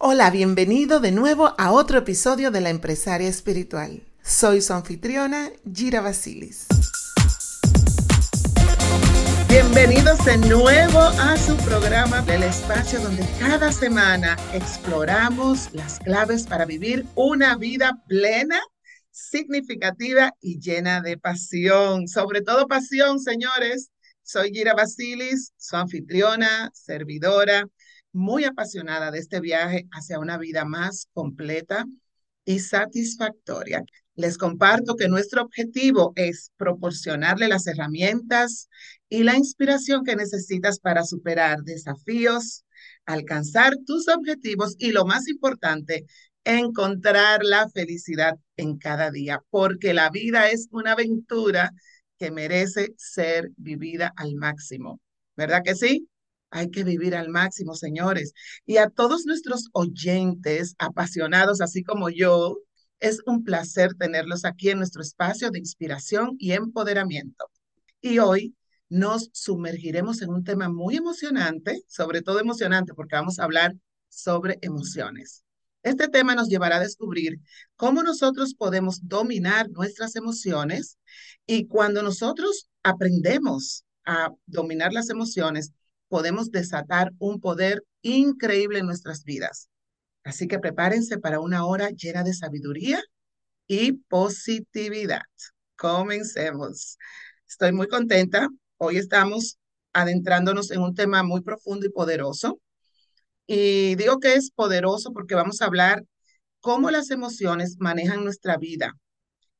Hola, bienvenido de nuevo a otro episodio de La Empresaria Espiritual. Soy su anfitriona, Gira Basilis. Bienvenidos de nuevo a su programa del espacio donde cada semana exploramos las claves para vivir una vida plena, significativa y llena de pasión. Sobre todo pasión, señores. Soy Gira Basilis, su anfitriona, servidora muy apasionada de este viaje hacia una vida más completa y satisfactoria. Les comparto que nuestro objetivo es proporcionarle las herramientas y la inspiración que necesitas para superar desafíos, alcanzar tus objetivos y lo más importante, encontrar la felicidad en cada día, porque la vida es una aventura que merece ser vivida al máximo. ¿Verdad que sí? Hay que vivir al máximo, señores. Y a todos nuestros oyentes apasionados, así como yo, es un placer tenerlos aquí en nuestro espacio de inspiración y empoderamiento. Y hoy nos sumergiremos en un tema muy emocionante, sobre todo emocionante, porque vamos a hablar sobre emociones. Este tema nos llevará a descubrir cómo nosotros podemos dominar nuestras emociones y cuando nosotros aprendemos a dominar las emociones, podemos desatar un poder increíble en nuestras vidas. Así que prepárense para una hora llena de sabiduría y positividad. Comencemos. Estoy muy contenta. Hoy estamos adentrándonos en un tema muy profundo y poderoso. Y digo que es poderoso porque vamos a hablar cómo las emociones manejan nuestra vida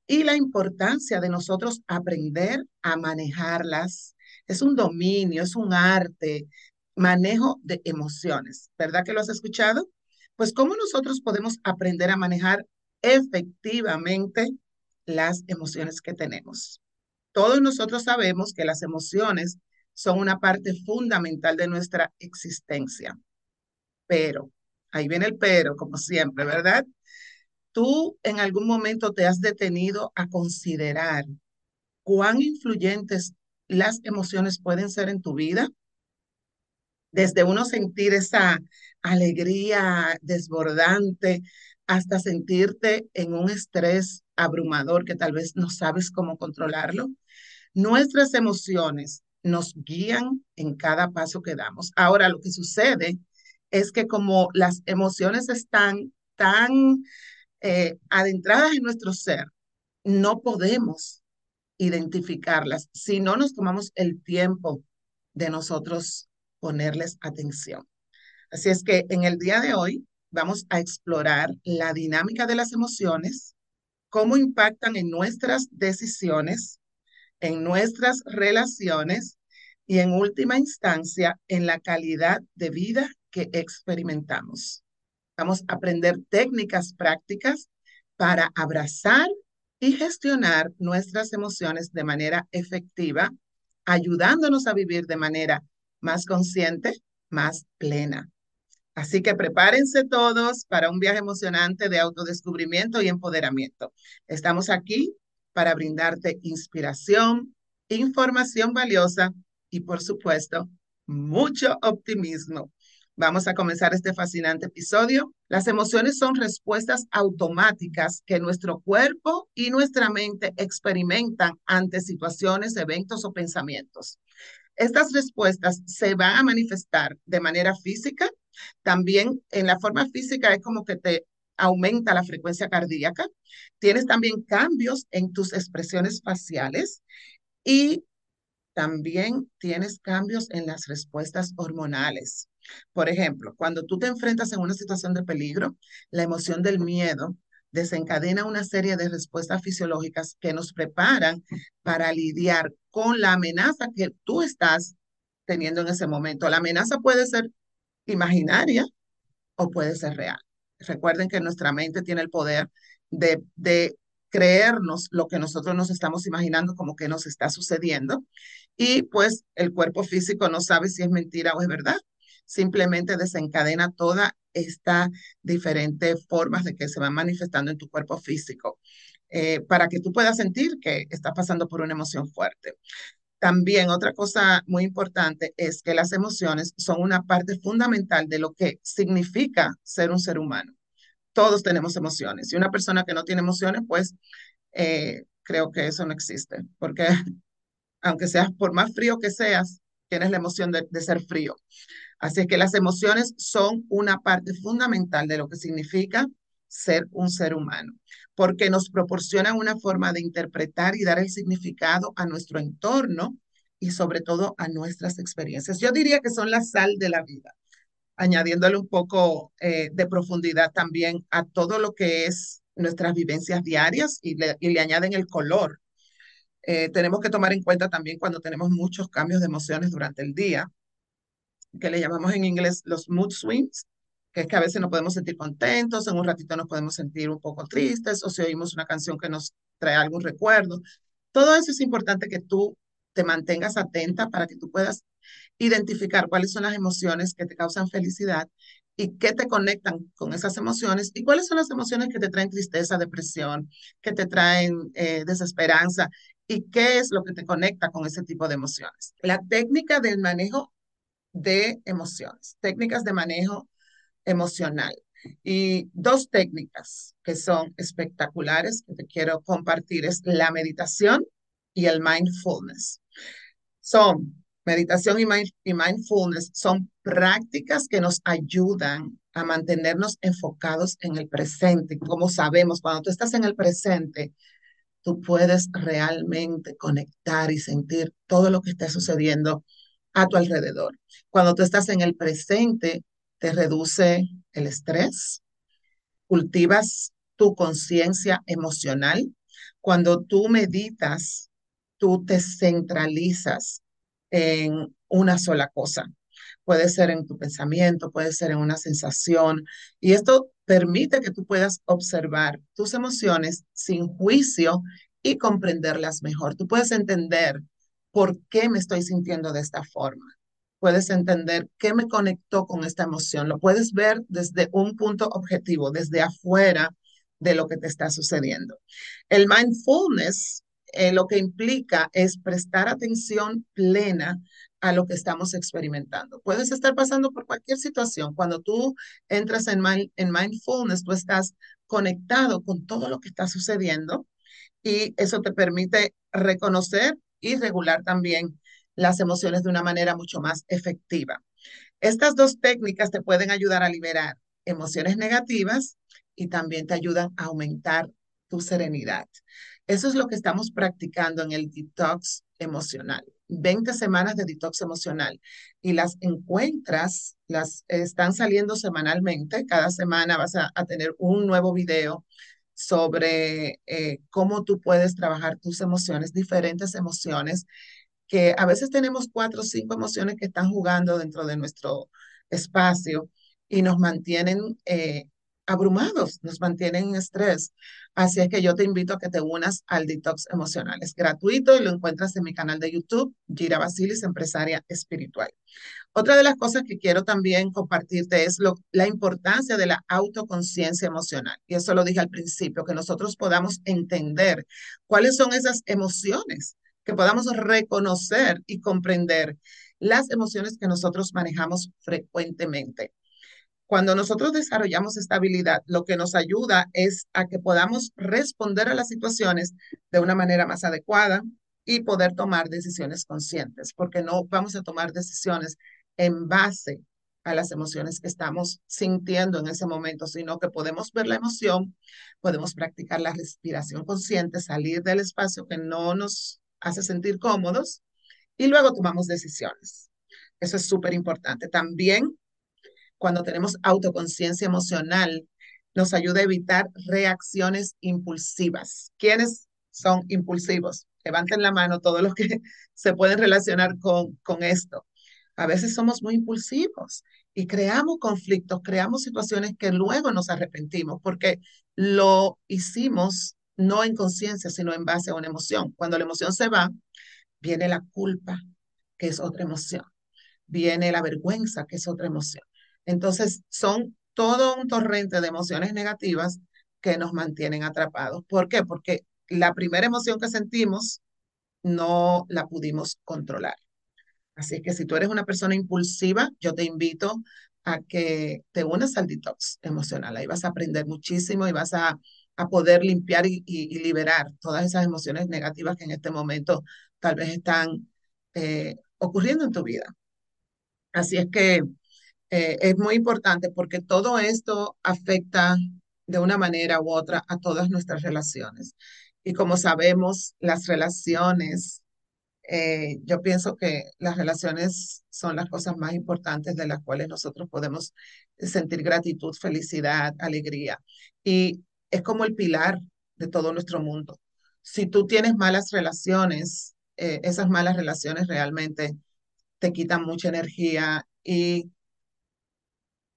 y la importancia de nosotros aprender a manejarlas es un dominio, es un arte, manejo de emociones. ¿Verdad que lo has escuchado? Pues cómo nosotros podemos aprender a manejar efectivamente las emociones que tenemos. Todos nosotros sabemos que las emociones son una parte fundamental de nuestra existencia. Pero, ahí viene el pero, como siempre, ¿verdad? Tú en algún momento te has detenido a considerar cuán influyentes las emociones pueden ser en tu vida. Desde uno sentir esa alegría desbordante hasta sentirte en un estrés abrumador que tal vez no sabes cómo controlarlo. Nuestras emociones nos guían en cada paso que damos. Ahora, lo que sucede es que como las emociones están tan eh, adentradas en nuestro ser, no podemos identificarlas si no nos tomamos el tiempo de nosotros ponerles atención. Así es que en el día de hoy vamos a explorar la dinámica de las emociones, cómo impactan en nuestras decisiones, en nuestras relaciones y en última instancia en la calidad de vida que experimentamos. Vamos a aprender técnicas prácticas para abrazar y gestionar nuestras emociones de manera efectiva, ayudándonos a vivir de manera más consciente, más plena. Así que prepárense todos para un viaje emocionante de autodescubrimiento y empoderamiento. Estamos aquí para brindarte inspiración, información valiosa y, por supuesto, mucho optimismo. Vamos a comenzar este fascinante episodio. Las emociones son respuestas automáticas que nuestro cuerpo y nuestra mente experimentan ante situaciones, eventos o pensamientos. Estas respuestas se van a manifestar de manera física. También en la forma física es como que te aumenta la frecuencia cardíaca. Tienes también cambios en tus expresiones faciales y también tienes cambios en las respuestas hormonales. Por ejemplo, cuando tú te enfrentas en una situación de peligro, la emoción del miedo desencadena una serie de respuestas fisiológicas que nos preparan para lidiar con la amenaza que tú estás teniendo en ese momento. La amenaza puede ser imaginaria o puede ser real. Recuerden que nuestra mente tiene el poder de, de creernos lo que nosotros nos estamos imaginando como que nos está sucediendo y pues el cuerpo físico no sabe si es mentira o es verdad. Simplemente desencadena toda esta diferente formas de que se van manifestando en tu cuerpo físico eh, para que tú puedas sentir que estás pasando por una emoción fuerte. También otra cosa muy importante es que las emociones son una parte fundamental de lo que significa ser un ser humano. Todos tenemos emociones y una persona que no tiene emociones, pues eh, creo que eso no existe, porque aunque seas por más frío que seas, tienes la emoción de ser frío. Así es que las emociones son una parte fundamental de lo que significa ser un ser humano, porque nos proporcionan una forma de interpretar y dar el significado a nuestro entorno y sobre todo a nuestras experiencias. Yo diría que son la sal de la vida, añadiéndole un poco eh, de profundidad también a todo lo que es nuestras vivencias diarias y le, añaden el color. Eh, tenemos que tomar en cuenta también cuando tenemos muchos cambios de emociones durante el día, que le llamamos en inglés los mood swings, que es que a veces nos podemos sentir contentos, en un ratito nos podemos sentir un poco tristes, o si oímos una canción que nos trae algún recuerdo. Todo eso es importante que tú te mantengas atenta para que tú puedas identificar cuáles son las emociones que te causan felicidad y qué te conectan con esas emociones y cuáles son las emociones que te traen tristeza, depresión, que te traen eh, desesperanza y qué es lo que te conecta con ese tipo de emociones. La técnica del manejo de emociones, técnicas de manejo emocional. Y dos técnicas que son espectaculares que te quiero compartir es la meditación y el mindfulness. Son meditación y, mindfulness, son prácticas que nos ayudan a mantenernos enfocados en el presente. Como sabemos, cuando tú estás en el presente, tú puedes realmente conectar y sentir todo lo que está sucediendo a tu alrededor. Cuando tú estás en el presente, te reduce el estrés, cultivas tu conciencia emocional. Cuando tú meditas, tú te centralizas en una sola cosa. Puede ser en tu pensamiento, puede ser en una sensación. Y esto permite que tú puedas observar tus emociones sin juicio y comprenderlas mejor. Tú puedes entender por qué me estoy sintiendo de esta forma. Puedes entender qué me conectó con esta emoción. Lo puedes ver desde un punto objetivo, desde afuera de lo que te está sucediendo. El mindfulness eh, lo que implica es prestar atención plena a lo que estamos experimentando. Puedes estar pasando por cualquier situación. Cuando tú entras en, en mindfulness, tú estás conectado con todo lo que está sucediendo y eso te permite reconocer y regular también las emociones de una manera mucho más efectiva. Estas dos técnicas te pueden ayudar a liberar emociones negativas y también te ayudan a aumentar tu serenidad. Eso es lo que estamos practicando en el detox emocional. 20 semanas de detox emocional y las encuentras, las están saliendo semanalmente. Cada semana vas a, a tener un nuevo video sobre eh, cómo tú puedes trabajar tus emociones, diferentes emociones, que a veces tenemos cuatro o cinco emociones que están jugando dentro de nuestro espacio y nos mantienen eh, abrumados, nos mantienen en estrés. Así es que yo te invito a que te unas al detox emocional. Es gratuito y lo encuentras en mi canal de YouTube, Gira Basilis, empresaria espiritual. Otra de las cosas que quiero también compartirte es la importancia de la autoconciencia emocional. Y eso lo dije al principio, que nosotros podamos entender cuáles son esas emociones, que podamos reconocer y comprender las emociones que nosotros manejamos frecuentemente. Cuando nosotros desarrollamos esta habilidad, lo que nos ayuda es a que podamos responder a las situaciones de una manera más adecuada y poder tomar decisiones conscientes, porque no vamos a tomar decisiones en base a las emociones que estamos sintiendo en ese momento, sino que podemos ver la emoción, podemos practicar la respiración consciente, salir del espacio que no nos hace sentir cómodos y luego tomamos decisiones. Eso es súper importante. También cuando tenemos autoconciencia emocional, nos ayuda a evitar reacciones impulsivas. ¿Quiénes son impulsivos? Levanten la mano todos los que se pueden relacionar con, con esto. A veces somos muy impulsivos y creamos conflictos, creamos situaciones que luego nos arrepentimos porque lo hicimos no en conciencia, sino en base a una emoción. Cuando la emoción se va, viene la culpa, que es otra emoción. Viene la vergüenza, que es otra emoción. Entonces, son todo un torrente de emociones negativas que nos mantienen atrapados. ¿Por qué? Porque la primera emoción que sentimos no la pudimos controlar. Así que si tú eres una persona impulsiva, yo te invito a que te unas al detox emocional. Ahí vas a aprender muchísimo y vas a, poder limpiar y, liberar todas esas emociones negativas que en este momento tal vez están eh, ocurriendo en tu vida. Así es que eh, es muy importante porque todo esto afecta de una manera u otra a todas nuestras relaciones. Y como sabemos, las relaciones eh, yo pienso que las relaciones son las cosas más importantes de las cuales nosotros podemos sentir gratitud, felicidad, alegría. Y es como el pilar de todo nuestro mundo. Si tú tienes malas relaciones, eh, esas malas relaciones realmente te quitan mucha energía y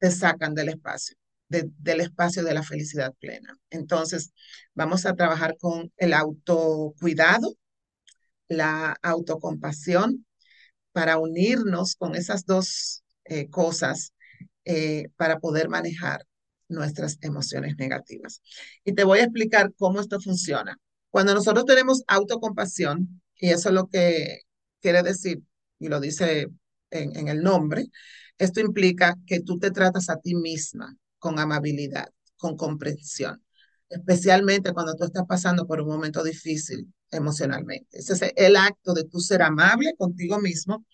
te sacan del espacio, del espacio de la felicidad plena. Entonces, vamos a trabajar con el autocuidado la autocompasión, para unirnos con esas dos eh, cosas eh, para poder manejar nuestras emociones negativas. Y te voy a explicar cómo esto funciona. Cuando nosotros tenemos autocompasión, y eso es lo que quiere decir, y lo dice en, el nombre, esto implica que tú te tratas a ti misma con amabilidad, con comprensión, especialmente cuando tú estás pasando por un momento difícil emocionalmente. Ese es el acto de tú ser amable contigo mismo,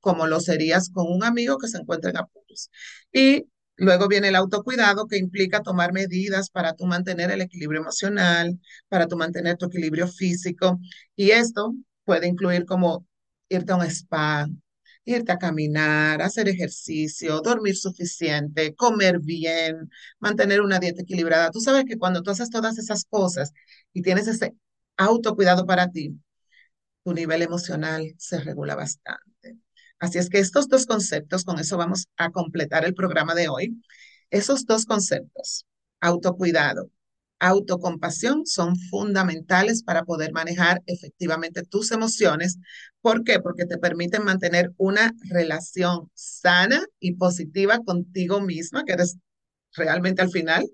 como lo serías con un amigo que se encuentra en apuros. Y luego viene el autocuidado, que implica tomar medidas para tú mantener el equilibrio emocional, para tú mantener tu equilibrio físico. Y esto puede incluir como irte a un spa, irte a caminar, hacer ejercicio, dormir suficiente, comer bien, mantener una dieta equilibrada. Tú sabes que cuando tú haces todas esas cosas y tienes ese autocuidado para ti, tu nivel emocional se regula bastante. Así es que estos dos conceptos, con eso vamos a completar el programa de hoy. Esos dos conceptos, autocuidado, autocompasión, son fundamentales para poder manejar efectivamente tus emociones. ¿Por qué? Porque te permiten mantener una relación sana y positiva contigo misma, que eres realmente al final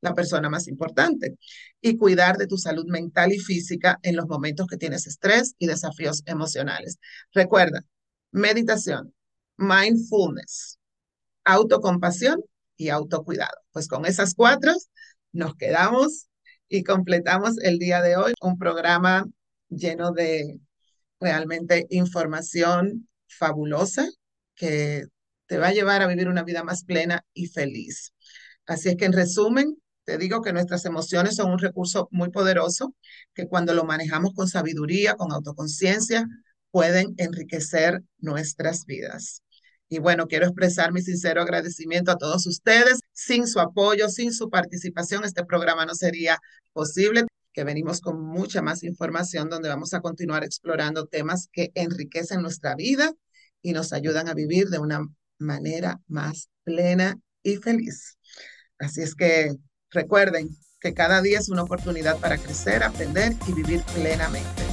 la persona más importante, y cuidar de tu salud mental y física en los momentos que tienes estrés y desafíos emocionales. Recuerda, meditación, mindfulness, autocompasión y autocuidado. Pues con esas cuatro nos quedamos y completamos el día de hoy un programa lleno de realmente información fabulosa que te va a llevar a vivir una vida más plena y feliz. Así es que en resumen, te digo que nuestras emociones son un recurso muy poderoso que cuando lo manejamos con sabiduría, con autoconciencia, pueden enriquecer nuestras vidas. Y bueno, quiero expresar mi sincero agradecimiento a todos ustedes. Sin su apoyo, sin su participación, este programa no sería posible que venimos con mucha más información donde vamos a continuar explorando temas que enriquecen nuestra vida y nos ayudan a vivir de una manera más plena y feliz. Así es que Recuerden que cada día es una oportunidad para crecer, aprender y vivir plenamente.